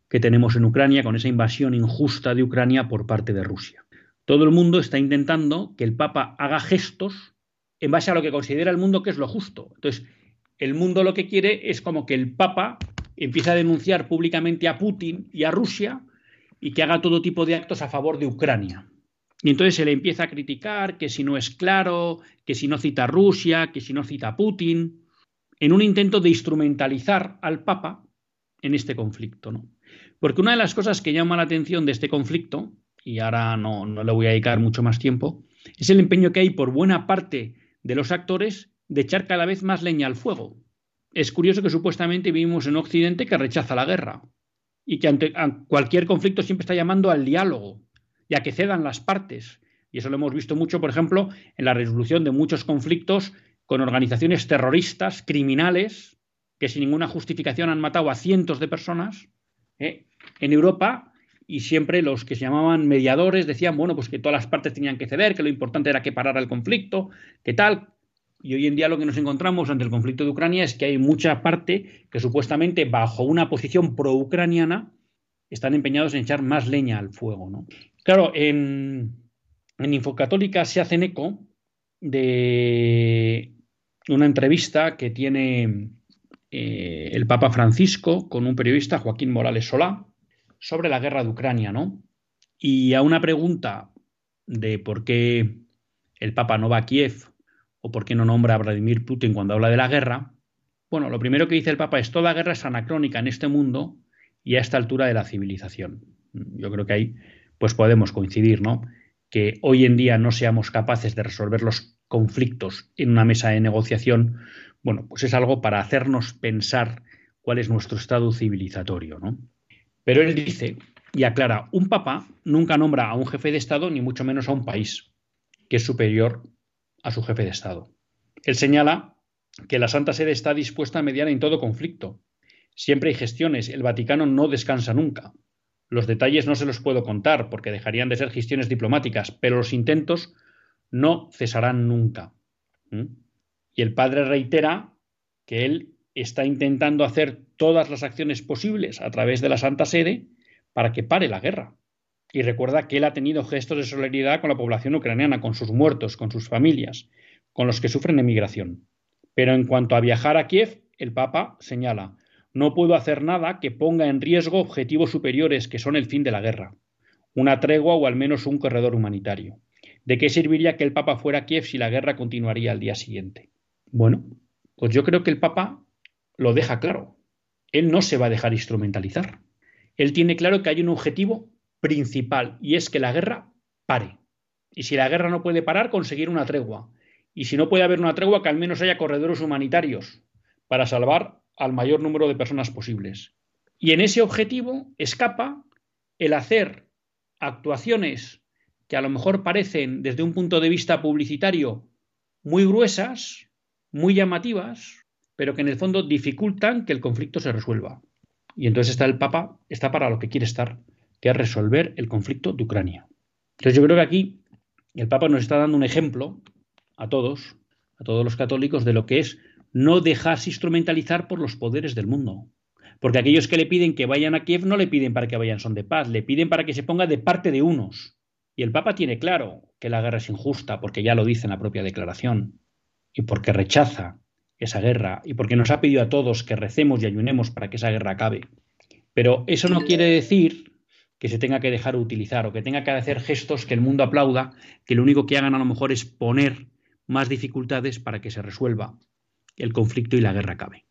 que tenemos en Ucrania, con esa invasión injusta de Ucrania por parte de Rusia. Todo el mundo está intentando que el Papa haga gestos en base a lo que considera el mundo que es lo justo. Entonces, el mundo lo que quiere es como que el Papa empiece a denunciar públicamente a Putin y a Rusia y que haga todo tipo de actos a favor de Ucrania. Y entonces se le empieza a criticar que si no es claro, que si no cita Rusia, que si no cita Putin, en un intento de instrumentalizar al Papa en este conflicto. ¿no? Porque una de las cosas que llama la atención de este conflicto, y ahora no, no le voy a dedicar mucho más tiempo, es el empeño que hay por buena parte de los actores de echar cada vez más leña al fuego. Es curioso que supuestamente vivimos en Occidente que rechaza la guerra y que ante cualquier conflicto siempre está llamando al diálogo y a que cedan las partes. Y eso lo hemos visto mucho, por ejemplo, en la resolución de muchos conflictos con organizaciones terroristas, criminales, que sin ninguna justificación han matado a cientos de personas ¿eh? en Europa y siempre los que se llamaban mediadores decían, bueno, pues que todas las partes tenían que ceder, que lo importante era que parara el conflicto, que tal. Y hoy en día lo que nos encontramos ante el conflicto de Ucrania es que hay mucha parte que supuestamente bajo una posición pro-ucraniana están empeñados en echar más leña al fuego. ¿no? Claro, en, en Infocatólica se hacen eco de una entrevista que tiene eh, el Papa Francisco con un periodista, Joaquín Morales Solá, sobre la guerra de Ucrania, ¿no? Y a una pregunta de por qué el Papa no va a Kiev o por qué no nombra a Vladimir Putin cuando habla de la guerra, bueno, lo primero que dice el Papa es toda guerra es anacrónica en este mundo y a esta altura de la civilización. Yo creo que ahí pues podemos coincidir, ¿no? Que hoy en día no seamos capaces de resolver los conflictos en una mesa de negociación, bueno, pues es algo para hacernos pensar cuál es nuestro estado civilizatorio, ¿no? Pero él dice y aclara, un papa nunca nombra a un jefe de Estado, ni mucho menos a un país, que es superior a su jefe de Estado. Él señala que la Santa Sede está dispuesta a mediar en todo conflicto. Siempre hay gestiones, el Vaticano no descansa nunca. Los detalles no se los puedo contar porque dejarían de ser gestiones diplomáticas, pero los intentos no cesarán nunca. ¿Mm? Y el padre reitera que él está intentando hacer todas las acciones posibles a través de la Santa Sede para que pare la guerra. Y recuerda que él ha tenido gestos de solidaridad con la población ucraniana, con sus muertos, con sus familias, con los que sufren emigración. Pero en cuanto a viajar a Kiev, el Papa señala, no puedo hacer nada que ponga en riesgo objetivos superiores que son el fin de la guerra, una tregua o al menos un corredor humanitario. ¿De qué serviría que el Papa fuera a Kiev si la guerra continuaría al día siguiente? Bueno, pues yo creo que el Papa lo deja claro. Él no se va a dejar instrumentalizar. Él tiene claro que hay un objetivo principal y es que la guerra pare. Y si la guerra no puede parar, conseguir una tregua. Y si no puede haber una tregua, que al menos haya corredores humanitarios para salvar al mayor número de personas posibles. Y en ese objetivo escapa el hacer actuaciones que a lo mejor parecen desde un punto de vista publicitario muy gruesas, muy llamativas, pero que en el fondo dificultan que el conflicto se resuelva. Y entonces está el Papa, está para lo que quiere estar, que es resolver el conflicto de Ucrania. Entonces yo creo que aquí el Papa nos está dando un ejemplo a todos, a todos los católicos, de lo que es no dejarse instrumentalizar por los poderes del mundo. Porque aquellos que le piden que vayan a Kiev no le piden para que vayan son de paz, le piden para que se ponga de parte de unos. Y el Papa tiene claro que la guerra es injusta, porque ya lo dice en la propia declaración, y porque rechaza esa guerra y porque nos ha pedido a todos que recemos y ayunemos para que esa guerra acabe. Pero eso no quiere decir que se tenga que dejar utilizar o que tenga que hacer gestos que el mundo aplauda, que lo único que hagan a lo mejor es poner más dificultades para que se resuelva el conflicto y la guerra acabe.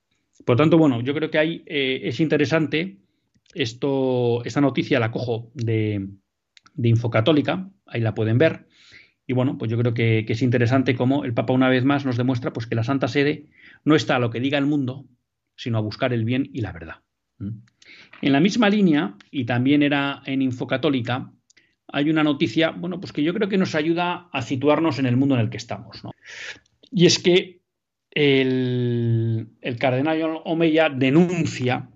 Por tanto, bueno, yo creo que ahí eh, es interesante esto, esta noticia la cojo de, de Infocatólica, ahí la pueden ver, y bueno, pues yo creo que, es interesante cómo el Papa una vez más nos demuestra pues, que la Santa Sede no está a lo que diga el mundo, sino a buscar el bien y la verdad. En la misma línea, y también era en Infocatólica, hay una noticia, bueno, pues que yo creo que nos ayuda a situarnos en el mundo en el que estamos. Y es que el, cardenal Omeya denuncia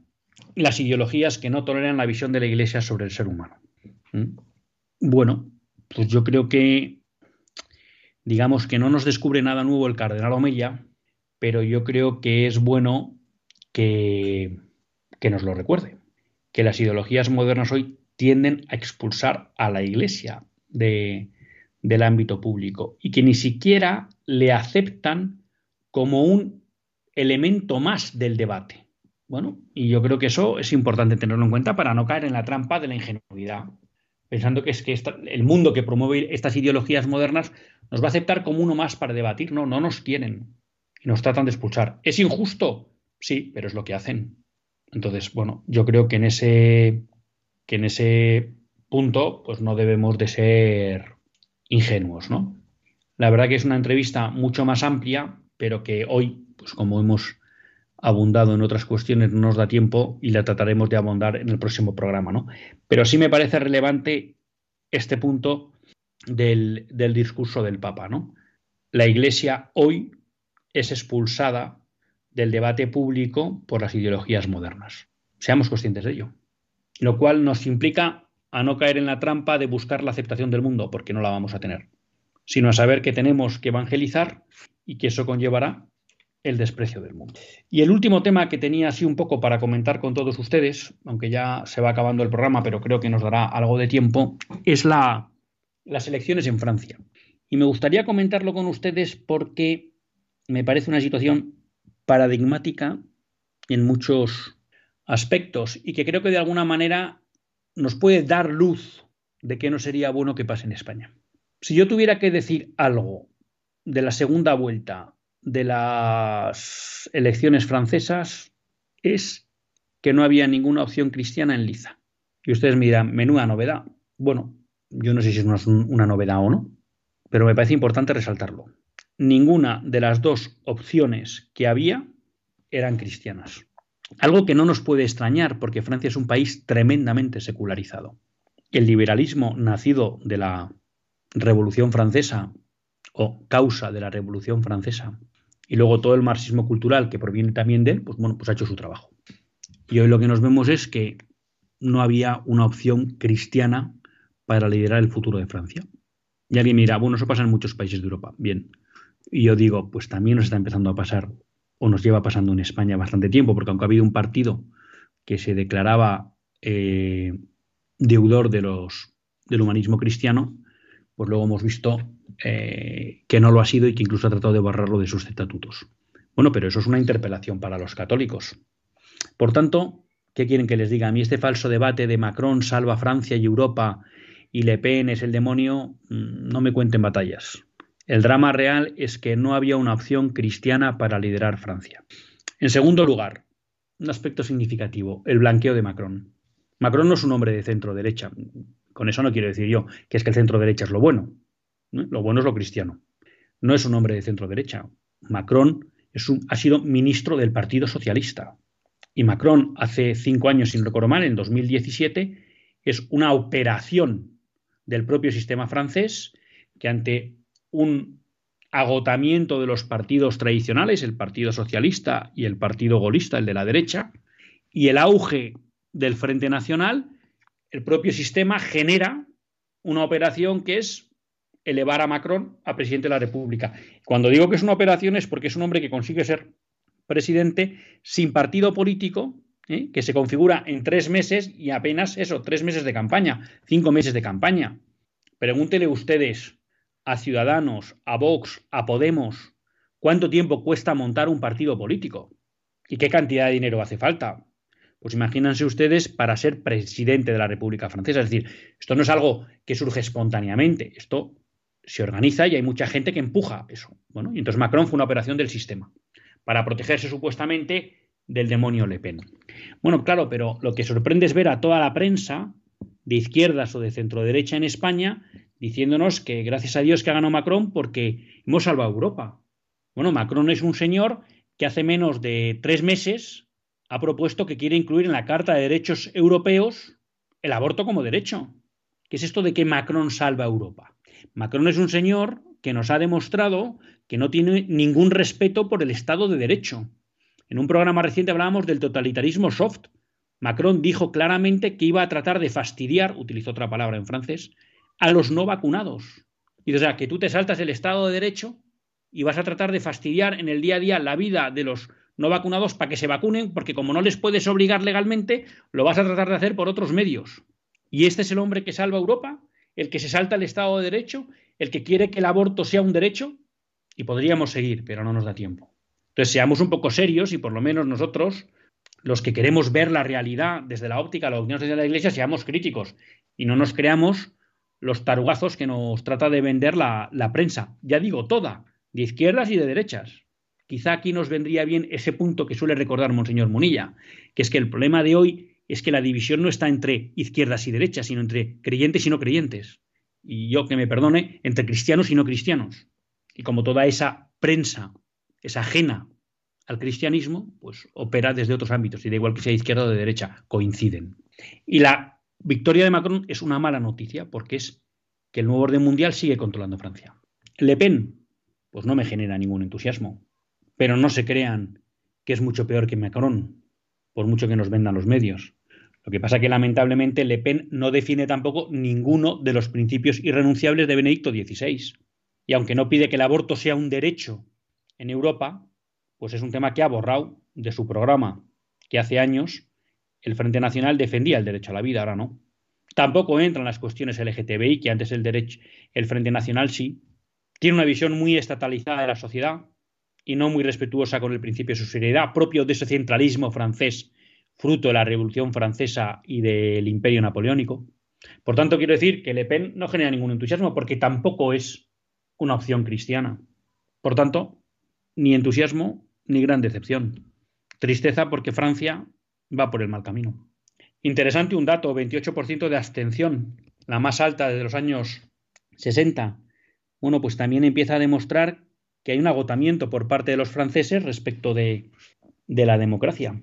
las ideologías que no toleran la visión de la Iglesia sobre el ser humano. Bueno, pues yo creo que digamos que no nos descubre nada nuevo el cardenal Omeya, pero yo creo que es bueno que, que nos lo recuerde, que las ideologías modernas hoy tienden a expulsar a la Iglesia de, del ámbito público y que ni siquiera le aceptan como un elemento más del debate. Bueno, y yo creo que eso es importante tenerlo en cuenta para no caer en la trampa de la ingenuidad pensando que es que el mundo que promueve estas ideologías modernas nos va a aceptar como uno más para debatir. No, no nos quieren y nos tratan de expulsar. ¿Es injusto? Sí, pero es lo que hacen. Entonces, bueno, yo creo que en ese, que en ese punto pues no debemos de ser ingenuos, ¿no? La verdad que es una entrevista mucho más amplia, pero que hoy, pues como hemos abundado en otras cuestiones, no nos da tiempo y la trataremos de abundar en el próximo programa, ¿no? Pero sí me parece relevante este punto del, del discurso del Papa, ¿no? La Iglesia hoy es expulsada del debate público por las ideologías modernas. Seamos conscientes de ello. Lo cual nos implica a no caer en la trampa de buscar la aceptación del mundo, porque no la vamos a tener, sino a saber que tenemos que evangelizar y que eso conllevará el desprecio del mundo. Y el último tema que tenía así un poco para comentar con todos ustedes, aunque ya se va acabando el programa, pero creo que nos dará algo de tiempo, es la, las elecciones en Francia. Y me gustaría comentarlo con ustedes porque me parece una situación paradigmática en muchos aspectos y que creo que de alguna manera nos puede dar luz de que no sería bueno que pase en España. Si yo tuviera que decir algo de la segunda vuelta de las elecciones francesas es que no había ninguna opción cristiana en Liza. Y ustedes me dirán, menuda novedad. Bueno, yo no sé si es una novedad o no, pero me parece importante resaltarlo. Ninguna de las dos opciones que había eran cristianas. Algo que no nos puede extrañar porque Francia es un país tremendamente secularizado. El liberalismo nacido de la Revolución Francesa o causa de la Revolución Francesa y luego todo el marxismo cultural que proviene también de él, pues bueno, pues ha hecho su trabajo. Y hoy lo que nos vemos es que no había una opción cristiana para liderar el futuro de Francia. Y alguien mira, bueno, eso pasa en muchos países de Europa. Bien. Y yo digo, pues también nos está empezando a pasar, o nos lleva pasando en España bastante tiempo, porque aunque ha habido un partido que se declaraba eh, deudor de los, del humanismo cristiano, pues luego hemos visto eh, que no lo ha sido y que incluso ha tratado de borrarlo de sus estatutos. Bueno, pero eso es una interpelación para los católicos. Por tanto, ¿qué quieren que les diga? A mí este falso debate de Macron salva Francia y Europa y Le Pen es el demonio, mm, no me cuenten batallas. El drama real es que no había una opción cristiana para liderar Francia. En segundo lugar, un aspecto significativo, el blanqueo de Macron. Macron no es un hombre de centro derecha. Con eso no quiero decir yo que es que el centro derecha es lo bueno. Lo bueno es lo cristiano. No es un hombre de centro derecha. Macron ha sido ministro del Partido Socialista. Y Macron, hace cinco años, sin recuerdo mal, en 2017, es una operación del propio sistema francés que ante un agotamiento de los partidos tradicionales, el Partido Socialista y el Partido Golista, el de la derecha, y el auge del Frente Nacional, el propio sistema genera una operación que es elevar a Macron a presidente de la República. Cuando digo que es una operación es porque es un hombre que consigue ser presidente sin partido político, ¿eh? que se configura en tres meses y apenas eso, tres meses de campaña, cinco meses de campaña. Pregúntele ustedes a Ciudadanos, a Vox, a Podemos, cuánto tiempo cuesta montar un partido político y qué cantidad de dinero hace falta. Pues imagínense ustedes para ser presidente de la República Francesa. Es decir, esto no es algo que surge espontáneamente, esto se organiza y hay mucha gente que empuja eso. Bueno, y entonces Macron fue una operación del sistema para protegerse supuestamente del demonio Le Pen. Bueno, claro, pero lo que sorprende es ver a toda la prensa de izquierdas o de centro derecha en España diciéndonos que gracias a Dios que ha ganado Macron porque hemos salvado Europa. Bueno, Macron es un señor que hace menos de tres meses ha propuesto que quiere incluir en la Carta de Derechos Europeos el aborto como derecho. ¿Qué es esto de que Macron salva a Europa? Macron es un señor que nos ha demostrado que no tiene ningún respeto por el Estado de Derecho. En un programa reciente hablábamos del totalitarismo soft. Macron dijo claramente que iba a tratar de fastidiar, utilizó otra palabra en francés, a los no vacunados. Y o sea, que tú te saltas el Estado de Derecho y vas a tratar de fastidiar en el día a día la vida de los no vacunados para que se vacunen, porque como no les puedes obligar legalmente, lo vas a tratar de hacer por otros medios. ¿Y este es el hombre que salva a Europa? el que se salta el Estado de Derecho, el que quiere que el aborto sea un derecho, y podríamos seguir, pero no nos da tiempo. Entonces, seamos un poco serios y por lo menos nosotros, los que queremos ver la realidad desde la óptica, la opinión de la Iglesia, seamos críticos y no nos creamos los tarugazos que nos trata de vender la, la prensa. Ya digo, toda, de izquierdas y de derechas. Quizá aquí nos vendría bien ese punto que suele recordar Monseñor Munilla, que es que el problema de hoy es que la división no está entre izquierdas y derechas, sino entre creyentes y no creyentes. Y yo que me perdone, entre cristianos y no cristianos. Y como toda esa prensa es ajena al cristianismo, pues opera desde otros ámbitos, y da igual que sea izquierda o de derecha, coinciden. Y la victoria de Macron es una mala noticia, porque es que el nuevo orden mundial sigue controlando Francia. Le Pen, pues no me genera ningún entusiasmo, pero no se crean que es mucho peor que Macron, por mucho que nos vendan los medios. Lo que pasa es que lamentablemente Le Pen no define tampoco ninguno de los principios irrenunciables de Benedicto XVI. Y aunque no pide que el aborto sea un derecho en Europa, pues es un tema que ha borrado de su programa, que hace años el Frente Nacional defendía el derecho a la vida, ahora no. Tampoco entran las cuestiones LGTBI, que antes el derecho, el Frente Nacional sí. Tiene una visión muy estatalizada de la sociedad y no muy respetuosa con el principio de subsidiariedad propio de ese centralismo francés fruto de la Revolución Francesa y del Imperio Napoleónico. Por tanto, quiero decir que Le Pen no genera ningún entusiasmo porque tampoco es una opción cristiana. Por tanto, ni entusiasmo ni gran decepción. Tristeza porque Francia va por el mal camino. Interesante un dato, 28% de abstención, la más alta desde los años 60. Bueno, pues también empieza a demostrar que hay un agotamiento por parte de los franceses respecto de, de la democracia.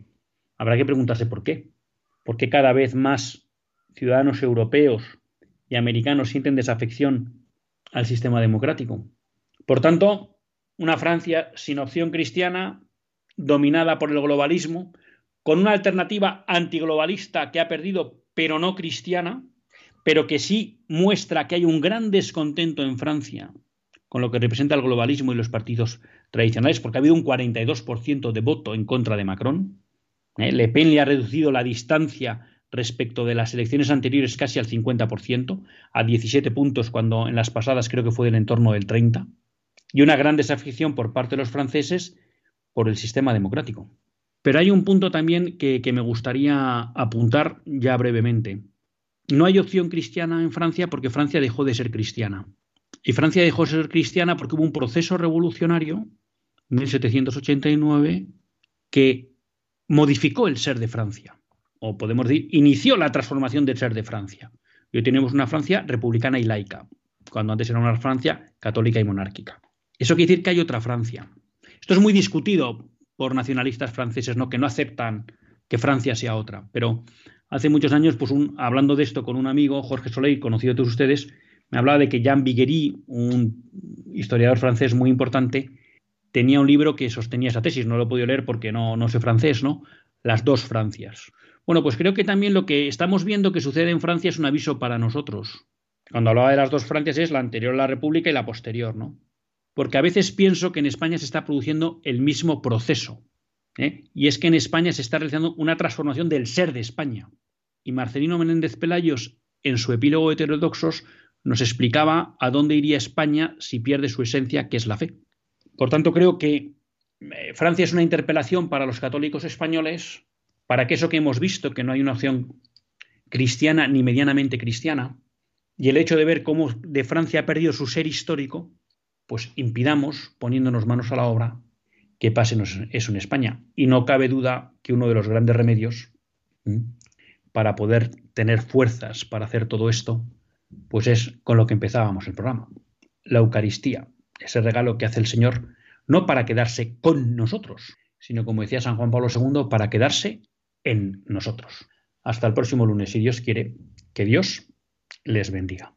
Habrá que preguntarse por qué. ¿Por qué cada vez más ciudadanos europeos y americanos sienten desafección al sistema democrático? Por tanto, una Francia sin opción cristiana, dominada por el globalismo, con una alternativa antiglobalista que ha perdido, pero no cristiana, pero que sí muestra que hay un gran descontento en Francia con lo que representa el globalismo y los partidos tradicionales, porque ha habido un 42% de voto en contra de Macron, ¿eh? Le Pen le ha reducido la distancia respecto de las elecciones anteriores casi al 50%, a 17 puntos cuando en las pasadas creo que fue del entorno del 30%, y una gran desafección por parte de los franceses por el sistema democrático. Pero hay un punto también que, me gustaría apuntar ya brevemente. No hay opción cristiana en Francia porque Francia dejó de ser cristiana. Y Francia dejó de ser cristiana porque hubo un proceso revolucionario, en 1789, que modificó el ser de Francia, o podemos decir, inició la transformación del ser de Francia. Hoy tenemos una Francia republicana y laica, cuando antes era una Francia católica y monárquica. Eso quiere decir que hay otra Francia. Esto es muy discutido por nacionalistas franceses, ¿no? que no aceptan que Francia sea otra. Pero hace muchos años, pues hablando de esto con un amigo, Jorge Soleil, conocido de todos ustedes, me hablaba de que Jean Viguerie, un historiador francés muy importante, tenía un libro que sostenía esa tesis, no lo he podido leer porque no, no sé francés, ¿no? Las dos Francias. Bueno, pues creo que también lo que estamos viendo que sucede en Francia es un aviso para nosotros. Cuando hablaba de las dos Francias es la anterior a la República y la posterior, ¿no? Porque a veces pienso que en España se está produciendo el mismo proceso. ¿eh? Y es que en España se está realizando una transformación del ser de España. Y Marcelino Menéndez Pelayos, en su epílogo heterodoxos, nos explicaba a dónde iría España si pierde su esencia, que es la fe. Por tanto, creo que eh, Francia es una interpelación para los católicos españoles, para que eso que hemos visto, que no hay una opción cristiana ni medianamente cristiana, y el hecho de ver cómo de Francia ha perdido su ser histórico, pues impidamos, poniéndonos manos a la obra, que pase eso en España. Y no cabe duda que uno de los grandes remedios para poder tener fuerzas para hacer todo esto, pues es con lo que empezábamos el programa, la Eucaristía ese regalo que hace el Señor, no para quedarse con nosotros, sino como decía San Juan Pablo II, para quedarse en nosotros. Hasta el próximo lunes, si Dios quiere, que Dios les bendiga.